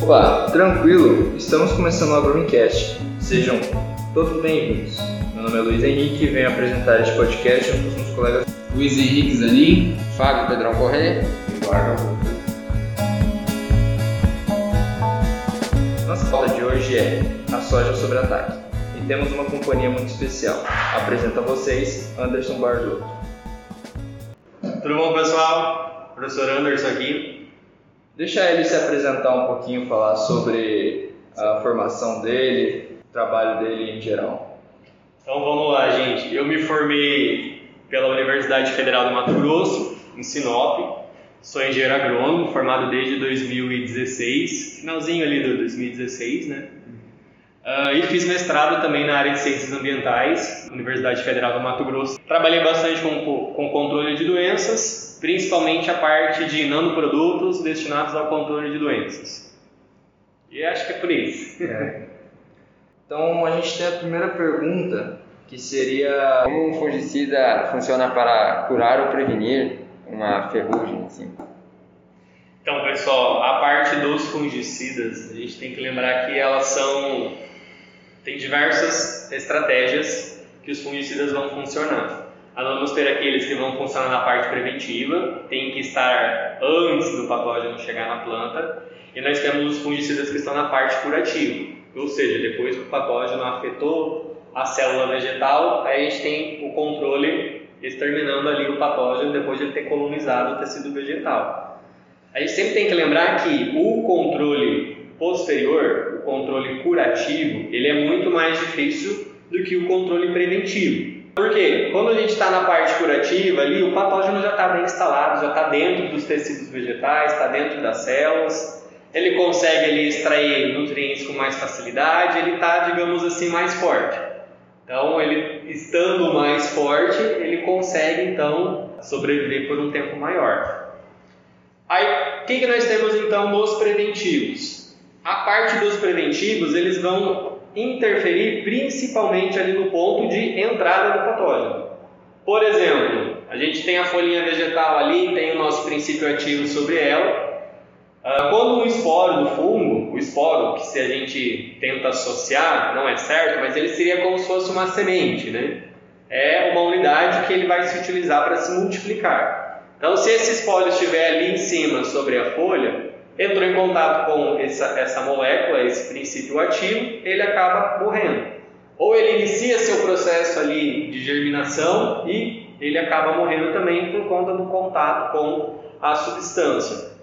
Olá, tranquilo? Estamos começando o AgroMcast. Sejam todos bem-vindos. Meu nome é Luiz Henrique e venho apresentar este podcast junto com os colegas Luiz Henrique Zanin, Fábio Pedrão Corrêa e Eduardo Augusto. Nossa fala de hoje é a soja sobre ataque. E temos uma companhia muito especial. Apresento a vocês Anderson Bardotto. Tudo bom, pessoal? Professor Anderson aqui. Deixa ele se apresentar um pouquinho, falar sobre a formação dele, o trabalho dele em geral. Então vamos lá, gente. Eu me formei pela Universidade Federal do Mato Grosso, em Sinop. Sou engenheiro agrônomo, formado desde 2016, finalzinho ali do 2016, né? Uh, e fiz mestrado também na área de ciências ambientais, Universidade Federal do Mato Grosso. Trabalhei bastante com, com controle de doenças, principalmente a parte de nanoprodutos destinados ao controle de doenças. E acho que é por isso. É. Então a gente tem a primeira pergunta, que seria como um fungicida funciona para curar ou prevenir uma ferrugem, assim. Então, pessoal, a parte dos fungicidas, a gente tem que lembrar que elas são tem diversas estratégias que os fungicidas vão funcionar. Nós vamos ter aqueles que vão funcionar na parte preventiva, tem que estar antes do patógeno chegar na planta, e nós temos os fungicidas que estão na parte curativa, ou seja, depois que o patógeno afetou a célula vegetal, aí a gente tem o controle exterminando ali o patógeno depois de ele ter colonizado o tecido vegetal. A gente sempre tem que lembrar que o controle posterior, o controle curativo, ele é muito mais difícil do que o controle preventivo. Por quê? Quando a gente está na parte curativa ali, o patógeno já está bem instalado, já está dentro dos tecidos vegetais, está dentro das células, ele consegue ali extrair nutrientes com mais facilidade, ele está, digamos assim, mais forte. Então, ele estando mais forte, ele consegue então sobreviver por um tempo maior. Aí, o que, que nós temos então nos preventivos? A parte dos preventivos, eles vão interferir principalmente ali no ponto de entrada do patógeno. Por exemplo, a gente tem a folhinha vegetal ali, tem o nosso princípio ativo sobre ela. Quando um esporo do fungo, o esporo que se a gente tenta associar, não é certo, mas ele seria como se fosse uma semente, né? É uma unidade que ele vai se utilizar para se multiplicar. Então, se esse esporo estiver ali em cima sobre a folha, entrou em contato com essa, essa molécula, esse princípio ativo, ele acaba morrendo. Ou ele inicia seu processo ali de germinação e ele acaba morrendo também por conta do contato com a substância.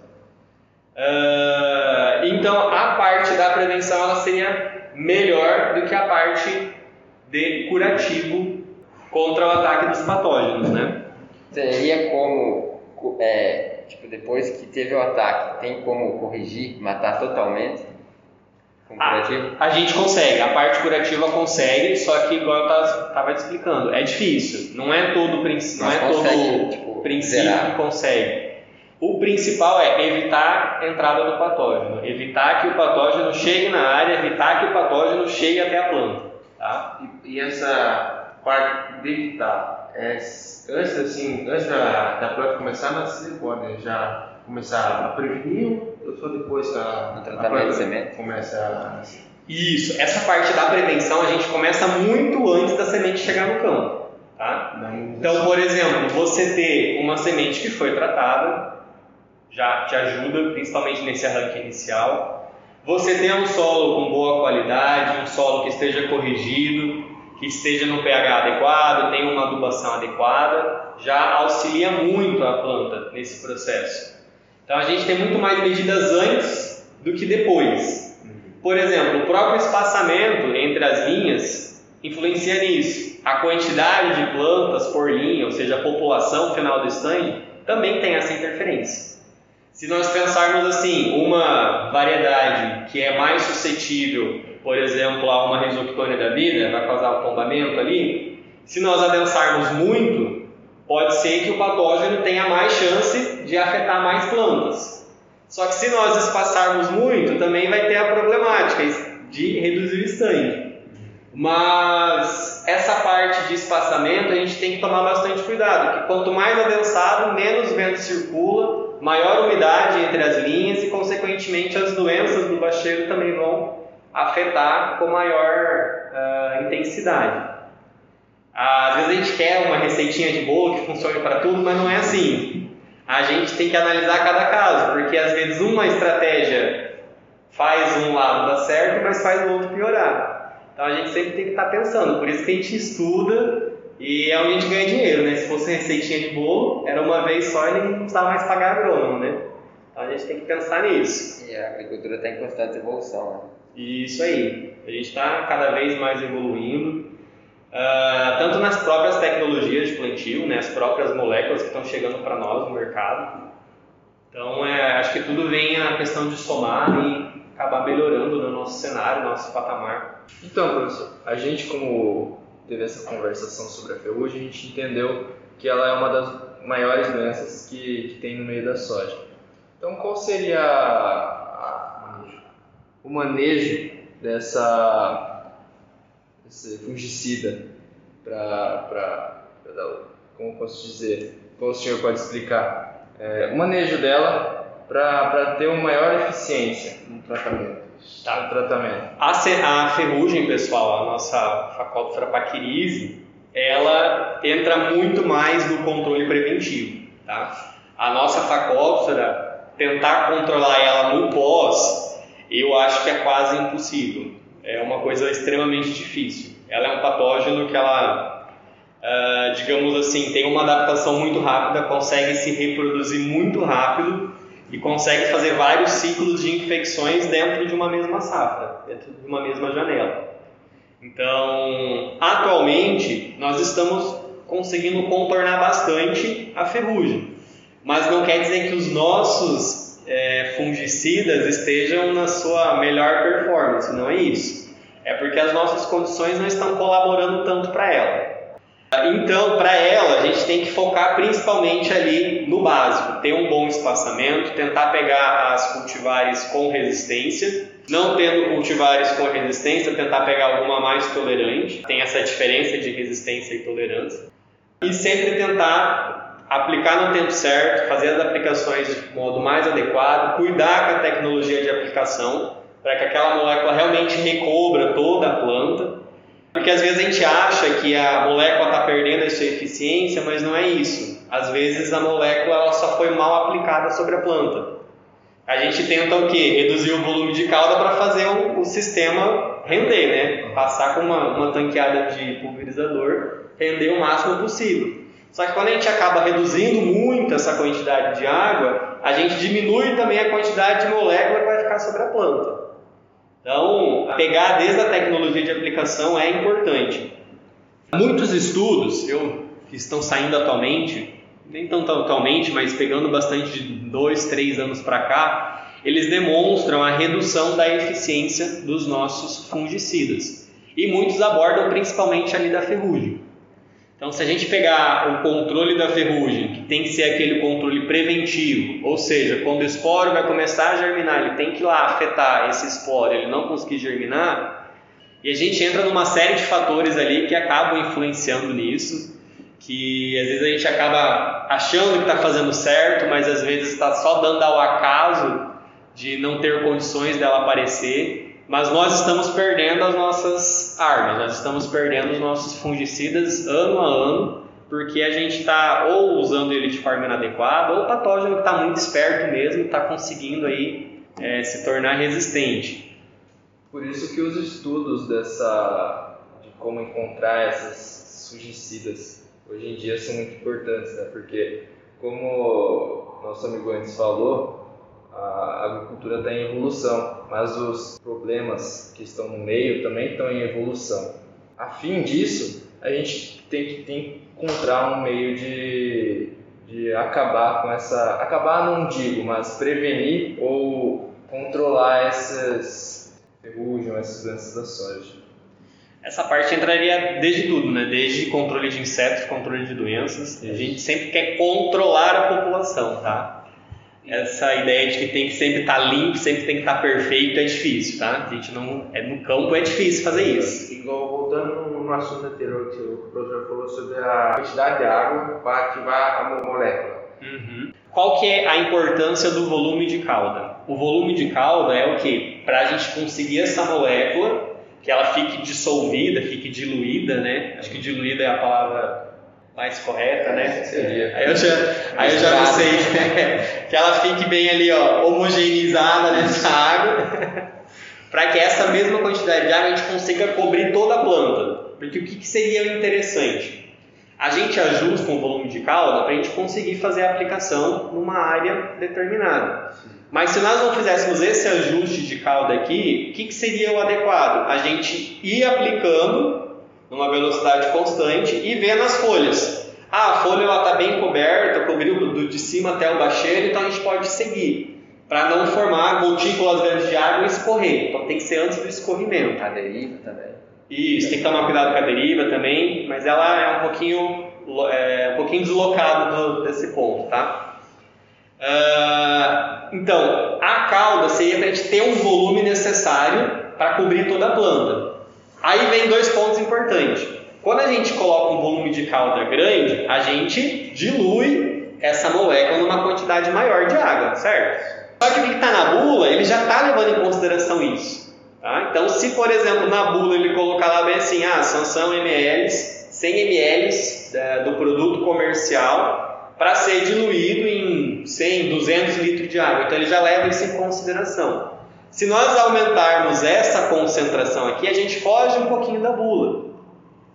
Uh, então, a parte da prevenção ela seria melhor do que a parte de curativo contra o ataque dos patógenos, né? Seria como é, tipo, depois que teve o ataque, tem como corrigir, matar totalmente? Com curativo? Ah, a gente consegue, a parte curativa consegue, só que igual eu estava te explicando, é difícil. Não é todo, princ... não é consegue, todo tipo, princípio zerar. que consegue. O principal é evitar a entrada do patógeno, evitar que o patógeno chegue na área, evitar que o patógeno chegue até a planta. Tá? E, e essa parte de evitar, é, antes, assim, antes da, da planta começar, mas você pode já começar a prevenir ou só depois que a, a semente? começa a... Isso, essa parte da prevenção a gente começa muito antes da semente chegar no campo. Tá? Então, por exemplo, você ter uma semente que foi tratada já te ajuda, principalmente nesse arranque inicial. Você ter um solo com boa qualidade, um solo que esteja corrigido, que esteja no pH adequado, tenha uma adubação adequada, já auxilia muito a planta nesse processo. Então a gente tem muito mais medidas antes do que depois. Por exemplo, o próprio espaçamento entre as linhas influencia nisso. A quantidade de plantas por linha, ou seja, a população final do stand, também tem essa interferência. Se nós pensarmos assim, uma variedade que é mais suscetível, por exemplo, a uma risoctônia da vida, vai causar um tombamento ali, se nós adensarmos muito, pode ser que o patógeno tenha mais chance de afetar mais plantas. Só que se nós espaçarmos muito, também vai ter a problemática de reduzir o stand. Mas essa parte de espaçamento a gente tem que tomar bastante cuidado, porque quanto mais adensado, menos vento circula maior umidade entre as linhas e, consequentemente, as doenças do bacheiro também vão afetar com maior uh, intensidade. Às vezes a gente quer uma receitinha de bolo que funcione para tudo, mas não é assim. A gente tem que analisar cada caso, porque às vezes uma estratégia faz um lado dar certo, mas faz o outro piorar. Então a gente sempre tem que estar pensando, por isso que a gente estuda e é onde a gente ganha dinheiro, né? Se fosse receitinha de bolo, era uma vez só e ninguém não precisava mais pagar agrônomo, né? Então a gente tem que pensar nisso. E a agricultura está em constante evolução, né? Isso aí. A gente está cada vez mais evoluindo. Uh, tanto nas próprias tecnologias de plantio, né, as próprias moléculas que estão chegando para nós no mercado. Então, é, acho que tudo vem a questão de somar e acabar melhorando no nosso cenário, no nosso patamar. Então, professor, a gente como teve essa conversação sobre a ferrugem, a gente entendeu que ela é uma das maiores doenças que, que tem no meio da soja. Então, qual seria a, a, o manejo? Dessa fungicida para, como posso dizer, como o senhor pode explicar, é, o manejo dela para ter uma maior eficiência no tratamento. Tá. No tratamento. A, a ferrugem, pessoal, a nossa Facóptera paquirise, ela entra muito mais no controle preventivo, tá? A nossa Facóptera, tentar controlar ela no pós, eu acho que é quase impossível é uma coisa extremamente difícil. Ela é um patógeno que ela, uh, digamos assim, tem uma adaptação muito rápida, consegue se reproduzir muito rápido e consegue fazer vários ciclos de infecções dentro de uma mesma safra, dentro de uma mesma janela. Então, atualmente, nós estamos conseguindo contornar bastante a ferrugem, mas não quer dizer que os nossos é, fungicidas estejam na sua melhor performance, não é isso. É porque as nossas condições não estão colaborando tanto para ela. Então, para ela, a gente tem que focar principalmente ali no básico, ter um bom espaçamento, tentar pegar as cultivares com resistência, não tendo cultivares com resistência, tentar pegar alguma mais tolerante, tem essa diferença de resistência e tolerância, e sempre tentar aplicar no tempo certo, fazer as aplicações de modo mais adequado, cuidar com a tecnologia de aplicação para que aquela molécula realmente recobra toda a planta. Porque às vezes a gente acha que a molécula está perdendo a sua eficiência, mas não é isso. Às vezes a molécula ela só foi mal aplicada sobre a planta. A gente tenta o quê? Reduzir o volume de calda para fazer o, o, sistema render, né? Passar com uma, uma tanqueada de pulverizador, render o máximo possível. Só que quando a gente acaba reduzindo muito essa quantidade de água, a gente diminui também a quantidade de molécula que vai ficar sobre a planta. Então, pegar desde a tecnologia de aplicação é importante. Muitos estudos eu, que estão saindo atualmente, nem tanto atualmente, mas pegando bastante de dois, três anos para cá, eles demonstram a redução da eficiência dos nossos fungicidas. E muitos abordam principalmente ali da ferrugem. Então, se a gente pegar o controle da ferrugem, que tem que ser aquele controle preventivo, ou seja, quando o esporo vai começar a germinar, ele tem que ir lá afetar esse esporo, ele não conseguir germinar, e a gente entra numa série de fatores ali que acabam influenciando nisso, que às vezes a gente acaba achando que está fazendo certo, mas às vezes está só dando ao acaso de não ter condições dela aparecer mas nós estamos perdendo as nossas armas, nós estamos perdendo os nossos fungicidas ano a ano, porque a gente está ou usando ele de forma inadequada, ou o patógeno que está muito esperto mesmo está conseguindo aí é, se tornar resistente. Por isso que os estudos dessa de como encontrar essas fungicidas hoje em dia são muito importantes, né? Porque como nosso amigo antes falou, a agricultura está em evolução, mas os problemas que estão no meio também estão em evolução. A fim disso, a gente tem que, tem que encontrar um meio de, de acabar com essa. Acabar não digo, mas prevenir ou controlar essas ferrugem, essas doenças da soja. Essa parte entraria desde tudo, né? Desde controle de insetos, controle de doenças. A gente sempre quer controlar a população, tá? Essa ideia de que tem que sempre estar tá limpo, sempre tem que estar tá perfeito é difícil, tá? A gente não é no campo é difícil fazer isso. Igual voltando no assunto anterior que o professor falou sobre a quantidade de água para ativar a molécula. Uhum. qual que é a importância do volume de cauda? O volume de cauda é o que? Para a gente conseguir essa molécula, que ela fique dissolvida, fique diluída, né? Acho que diluída é a palavra mais correta, né? Seria. Aí eu já, aí eu já não sei. que ela fique bem ali, ó, homogeneizada nessa água, para que essa mesma quantidade de água a gente consiga cobrir toda a planta. Porque o que, que seria o interessante? A gente ajusta um volume de cauda para a gente conseguir fazer a aplicação numa área determinada. Mas se nós não fizéssemos esse ajuste de cauda aqui, o que, que seria o adequado? A gente ir aplicando numa velocidade constante e ver nas folhas. Ah, a folha está bem coberta, cobriu do, de cima até o bacheiro, então a gente pode seguir. Para não formar gotículas grandes de água e escorrer. Então tem que ser antes do escorrimento. A deriva também. Isso, tem que tomar cuidado com a deriva também, mas ela é um pouquinho, é, um pouquinho deslocada do, desse ponto, tá? Uh, então, a cauda seria para a gente ter um volume necessário para cobrir toda a planta. Aí vem dois pontos importantes. Quando a gente coloca um volume de cauda grande, a gente dilui essa molécula numa quantidade maior de água, certo? Só que o que está na bula, ele já está levando em consideração isso. Tá? Então, se por exemplo na bula ele colocar lá bem assim, ah, são, são ml, 100 ml é, do produto comercial para ser diluído em 100, 200 litros de água. Então ele já leva isso em consideração. Se nós aumentarmos essa concentração aqui, a gente foge um pouquinho da bula.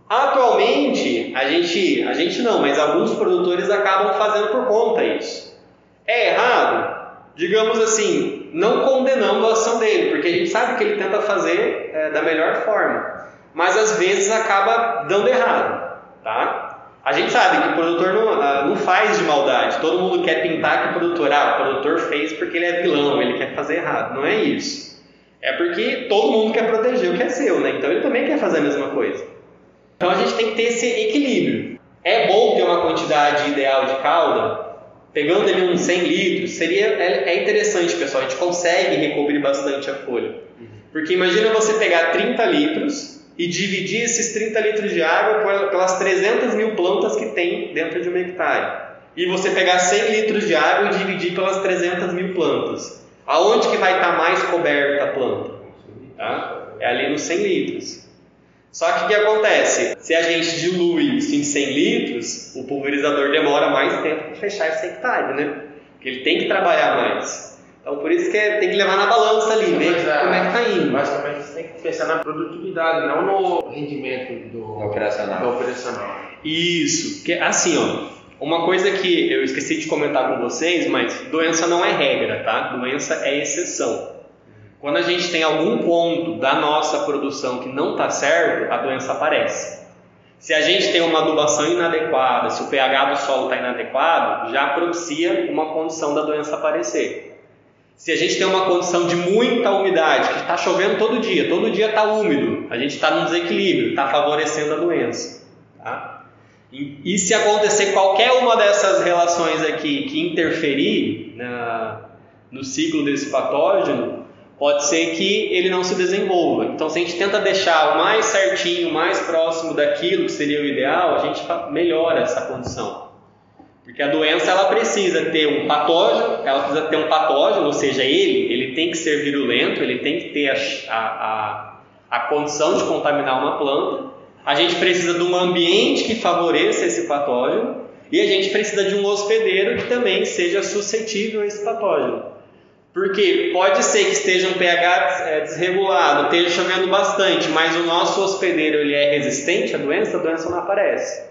Atualmente, a gente, a gente não, mas alguns produtores acabam fazendo por conta isso. É errado? digamos assim, não condenando a ação dele, porque a gente sabe que ele tenta fazer é, da melhor forma, mas às vezes acaba dando errado, tá? A gente sabe que o produtor não, ah, não faz de maldade, todo mundo quer pintar que o produtor, ah, o produtor fez porque ele é vilão, ele quer fazer errado, não é isso. É porque todo mundo quer proteger o que é seu, né? Então ele também quer fazer a mesma coisa. Então a gente tem que ter esse equilíbrio. É bom ter uma quantidade ideal de calda, Pegando ali uns 100 litros, seria, é, é interessante, pessoal, a gente consegue recobrir bastante a folha. Porque imagina você pegar 30 litros e dividir esses 30 litros de água pelas 300 mil plantas que tem dentro de um hectare. E você pegar 100 litros de água e dividir pelas 300 mil plantas. Aonde que vai estar mais coberta a planta? Tá? É ali nos 100 litros. Só que o que acontece? Se a gente dilui isso em 100 litros, o pulverizador demora mais tempo para fechar esse hectare, né? Porque ele tem que trabalhar mais. Então por isso que é, tem que levar na balança ali, ver Mas, como é que tá indo. Você tem que pensar na produtividade, não no rendimento do, Operacional. do operacional. Isso, que assim, ó, uma coisa que eu esqueci de comentar com vocês, mas doença não é regra, tá? Doença é exceção. Quando a gente tem algum ponto da nossa produção que não está certo, a doença aparece. Se a gente tem uma adubação inadequada, se o pH do solo está inadequado, já propicia uma condição da doença aparecer. Se a gente tem uma condição de muita umidade, que está chovendo todo dia, todo dia está úmido, a gente está num desequilíbrio, está favorecendo a doença. Tá? E, e, se acontecer qualquer uma dessas relações aqui que interferir na, no ciclo desse patógeno, pode ser que ele não se desenvolva. Então, se a gente tenta deixar o mais certinho, mais próximo daquilo que seria o ideal, a gente melhora essa condição. Porque a doença ela precisa ter um patógeno, ela precisa ter um patógeno, ou seja, ele, ele tem que ser virulento, ele tem que ter a, a, a condição de contaminar uma planta. A gente precisa de um ambiente que favoreça esse patógeno e a gente precisa de um hospedeiro que também seja suscetível a esse patógeno. Porque pode ser que esteja um pH é, desregulado, esteja chovendo bastante, mas o nosso hospedeiro ele é resistente à doença, a doença não aparece.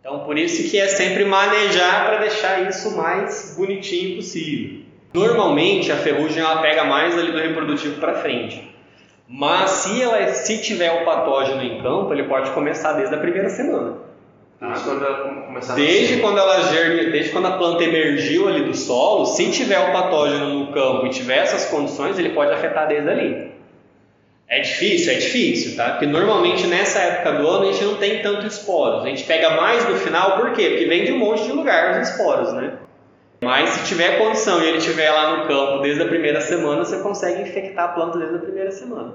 Então, por isso que é sempre manejar para deixar isso mais bonitinho possível. Normalmente, a ferrugem ela pega mais ali do reprodutivo para frente. Mas se, ela, se tiver o patógeno em campo, ele pode começar desde a primeira semana. Desde quando ela começar Desde quando ela germe, desde quando a planta emergiu ali do solo, se tiver o patógeno no campo e tiver essas condições, ele pode afetar desde ali. É difícil, é difícil, tá? Porque normalmente nessa época do ano a gente não tem tanto esporos. A gente pega mais no final, por quê? Porque vem de um monte de lugar os esporos, né? Mas se tiver condição e ele estiver lá no campo desde a primeira semana, você consegue infectar a planta desde a primeira semana.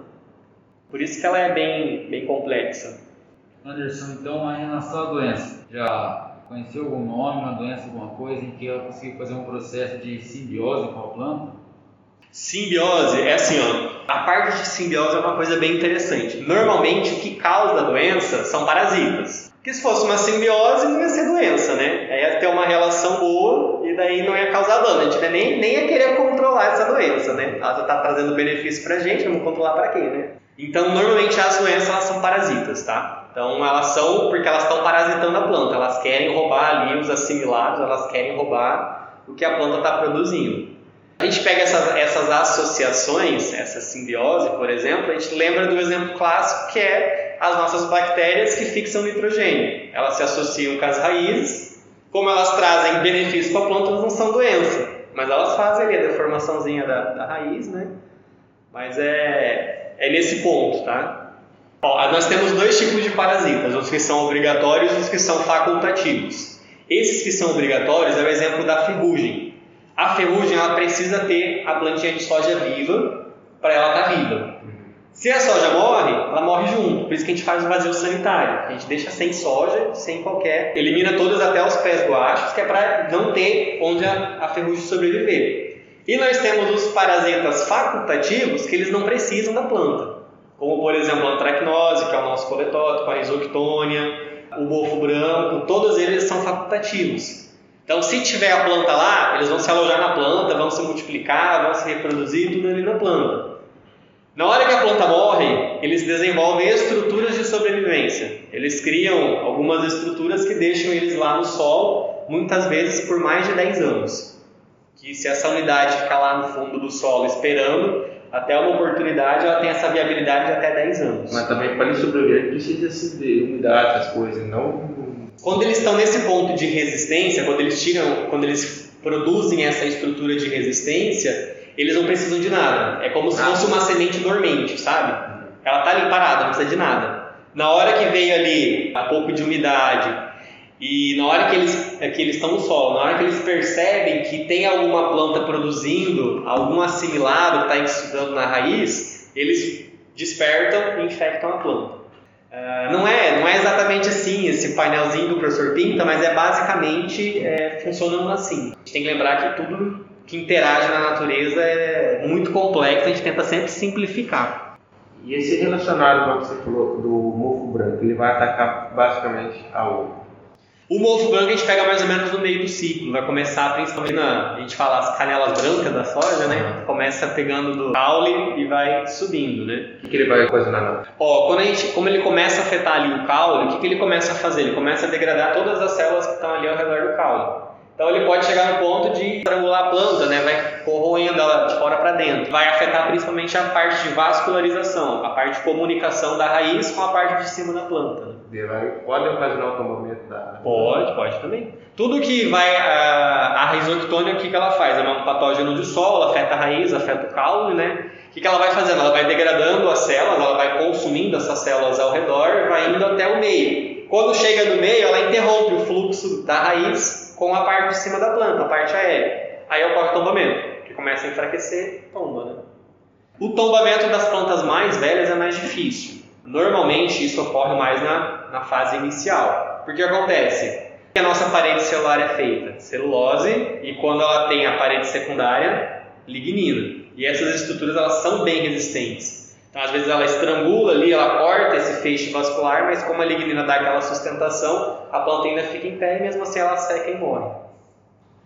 Por isso que ela é bem, bem complexa. Anderson, então, em relação à doença, já conheceu algum nome, uma doença, alguma coisa em que ela conseguiu fazer um processo de simbiose com a planta? Simbiose é assim, ó. A parte de simbiose é uma coisa bem interessante. Normalmente o que causa a doença são parasitas. Porque se fosse uma simbiose não ia ser doença, né? Aí ia ter uma relação boa e daí não ia causar dano. A gente nem, nem ia querer controlar essa doença, né? Ela está trazendo benefício pra gente, vamos controlar para quê, né? Então, normalmente as doenças elas são parasitas, tá? Então, elas são porque elas estão parasitando a planta, elas querem roubar ali os assimilados, elas querem roubar o que a planta está produzindo. A gente pega essas, essas associações, essa simbiose, por exemplo, a gente lembra do exemplo clássico que é as nossas bactérias que fixam nitrogênio. Elas se associam com as raízes, como elas trazem benefício para a planta, elas não são doença, mas elas fazem ali a deformaçãozinha da, da raiz, né? Mas é, é nesse ponto, tá? Ó, nós temos dois tipos de parasitas, os que são obrigatórios e os que são facultativos. Esses que são obrigatórios é o exemplo da ferrugem. A ferrugem ela precisa ter a plantinha de soja viva para ela estar tá viva. Se a soja morre, ela morre junto. Por isso que a gente faz o vazio sanitário. A gente deixa sem soja, sem qualquer. Elimina todas até os pés do acho, que é para não ter onde a, a ferrugem sobreviver. E nós temos os parasitas facultativos que eles não precisam da planta. Como, por exemplo, a antracnose, que é o nosso coletótipo, a risoctônia, o bofo branco, todos eles são facultativos. Então, se tiver a planta lá, eles vão se alojar na planta, vão se multiplicar, vão se reproduzir, tudo ali na planta. Na hora que a planta morre, eles desenvolvem estruturas de sobrevivência. Eles criam algumas estruturas que deixam eles lá no solo, muitas vezes por mais de 10 anos. Que se essa unidade ficar lá no fundo do solo esperando, até uma oportunidade, ela tem essa viabilidade de até 10 anos. Mas também para ele sobreviver precisa assim, de umidade, as coisas, não quando eles estão nesse ponto de resistência, quando eles tiram, quando eles produzem essa estrutura de resistência, eles não precisam de nada. É como se fosse uma semente dormente, sabe? Ela está ali parada, não precisa de nada. Na hora que veio ali a pouco de umidade e na hora que eles é que eles estão no solo, na hora que eles percebem que tem alguma planta produzindo algum assimilado que está estudando na raiz, eles despertam e infectam a planta. Uh, não, é, não é exatamente assim esse painelzinho do professor Pinta, mas é basicamente é, funcionando assim. A gente tem que lembrar que tudo que interage na natureza é muito complexo, a gente tenta sempre simplificar. E esse relacionado com o que você falou do mofo branco, ele vai atacar basicamente aonde? O branco a gente pega mais ou menos no meio do ciclo, vai começar principalmente na, a gente fala as canelas brancas da soja, né? Começa pegando do caule e vai subindo, né? O que, que ele vai ocasionar? Ó, quando a gente, como ele começa a afetar ali o caule, o que, que ele começa a fazer? Ele começa a degradar todas as células que estão ali ao redor do caule. Então ele pode chegar no ponto de estrangular a planta, né? vai corroendo ela de fora para dentro. Vai afetar principalmente a parte de vascularização, a parte de comunicação da raiz com a parte de cima da planta. Né? Pode ocasionar o tombamento da. Pode, pode também. Tudo que vai. A, a rhizoctônia, o que, que ela faz? É um patógeno de solo, afeta a raiz, afeta o caule, né? O que, que ela vai fazendo? Ela vai degradando as células, ela vai consumindo essas células ao redor, vai indo até o meio. Quando chega no meio, ela interrompe o fluxo da raiz com a parte de cima da planta, a parte aérea. Aí ocorre o tombamento, que começa a enfraquecer, tomba, né? O tombamento das plantas mais velhas é mais difícil. Normalmente isso ocorre mais na, na fase inicial. Porque acontece? A nossa parede celular é feita celulose e quando ela tem a parede secundária, lignina. E essas estruturas elas são bem resistentes. Então às vezes ela estrangula ali, ela corta esse feixe vascular, mas como a lignina dá aquela sustentação, a planta ainda fica em pé e mesmo assim ela seca e morre.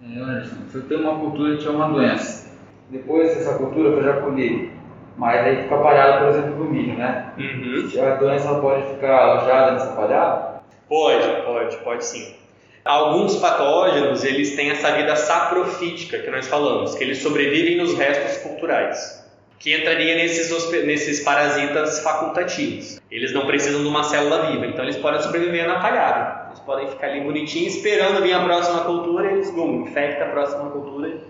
É, Anderson, eu tenho uma cultura que tinha uma doença, depois dessa cultura eu já colhi, mas aí fica palhada, por exemplo, do milho, né? Uhum. A doença pode ficar alojada nessa palhada? Pode, pode, pode sim. Alguns patógenos, eles têm essa vida saprofítica que nós falamos, que eles sobrevivem nos restos culturais, que entraria nesses, nesses parasitas facultativos. Eles não precisam de uma célula viva, então eles podem sobreviver na palhada. Eles podem ficar ali bonitinhos, esperando vir a próxima cultura, e eles, bum, infecta a próxima cultura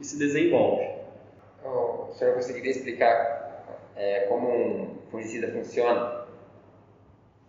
e se desenvolve o senhor conseguiria explicar é, como um fungicida funciona?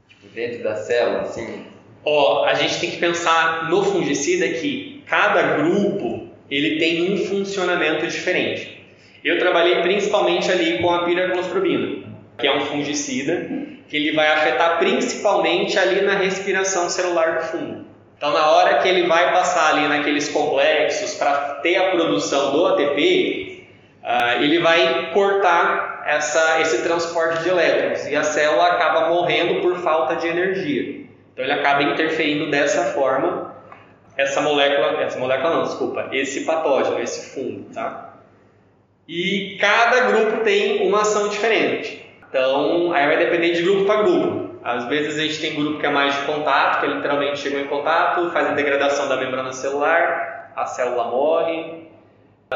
Tipo, dentro da célula, assim? Ó, a gente tem que pensar no fungicida que cada grupo ele tem um funcionamento diferente. Eu trabalhei principalmente ali com a piraclostrobina, que é um fungicida que ele vai afetar principalmente ali na respiração celular do fungo. Então, na hora que ele vai passar ali naqueles complexos para ter a produção do ATP, uh, ele vai cortar essa, esse transporte de elétrons e a célula acaba morrendo por falta de energia. Então, ele acaba interferindo dessa forma essa molécula, essa molécula não, desculpa, esse patógeno, esse fungo, tá? E cada grupo tem uma ação diferente. Então, aí vai depender de grupo para grupo. Às vezes a gente tem grupo que é mais de contato, que literalmente chegou em contato, faz a degradação da membrana celular, a célula morre.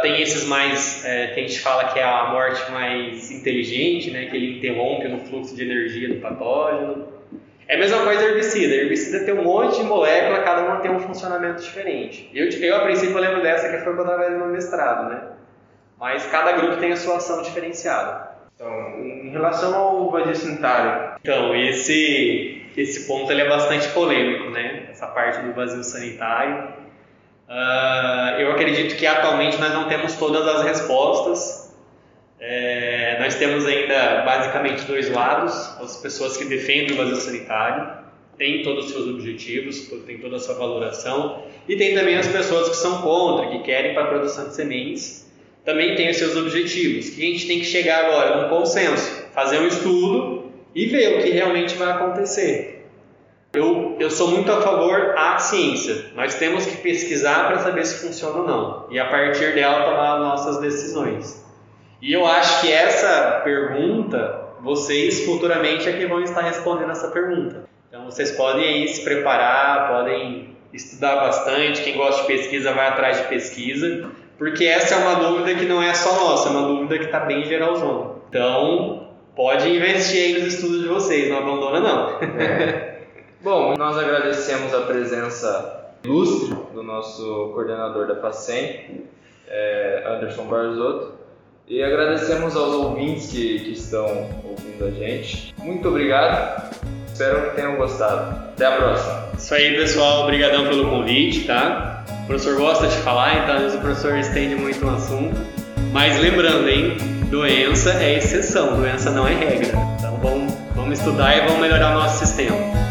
Tem esses mais, é, que a gente fala que é a morte mais inteligente, né, que ele interrompe no fluxo de energia do patógeno. É a mesma coisa herbicida. Herbicida tem um monte de molécula, cada uma tem um funcionamento diferente. Eu, eu a princípio, lembro dessa que foi quando eu estava no mestrado, né? Mas cada grupo tem a sua ação diferenciada. Então, em relação ao vazio sanitário. Então, esse, esse ponto ele é bastante polêmico, né? Essa parte do vazio sanitário. Uh, eu acredito que atualmente nós não temos todas as respostas. É, nós temos ainda basicamente dois lados: as pessoas que defendem o vazio sanitário, têm todos os seus objetivos, têm toda a sua valoração, e tem também as pessoas que são contra, que querem para a produção de sementes também tem os seus objetivos. Que a gente tem que chegar agora num consenso, fazer um estudo e ver o que realmente vai acontecer. Eu, eu sou muito a favor da ciência. Nós temos que pesquisar para saber se funciona ou não e a partir dela tomar nossas decisões. E eu acho que essa pergunta, vocês futuramente é que vão estar respondendo essa pergunta. Então vocês podem aí se preparar, podem estudar bastante. Quem gosta de pesquisa vai atrás de pesquisa porque essa é uma dúvida que não é só nossa, é uma dúvida que está bem geralzona. Então, pode investir aí nos estudos de vocês, não abandona não. É. Bom, nós agradecemos a presença ilustre do nosso coordenador da FACEM, é, Anderson Barzotto, e agradecemos aos ouvintes que, que estão ouvindo a gente. Muito obrigado, espero que tenham gostado. Até a próxima. Isso aí, pessoal. Obrigadão pelo convite, tá? O professor gosta de falar, então às vezes o professor estende muito um assunto. Mas lembrando, hein? Doença é exceção, doença não é regra. Então vamos, vamos estudar e vamos melhorar o nosso sistema.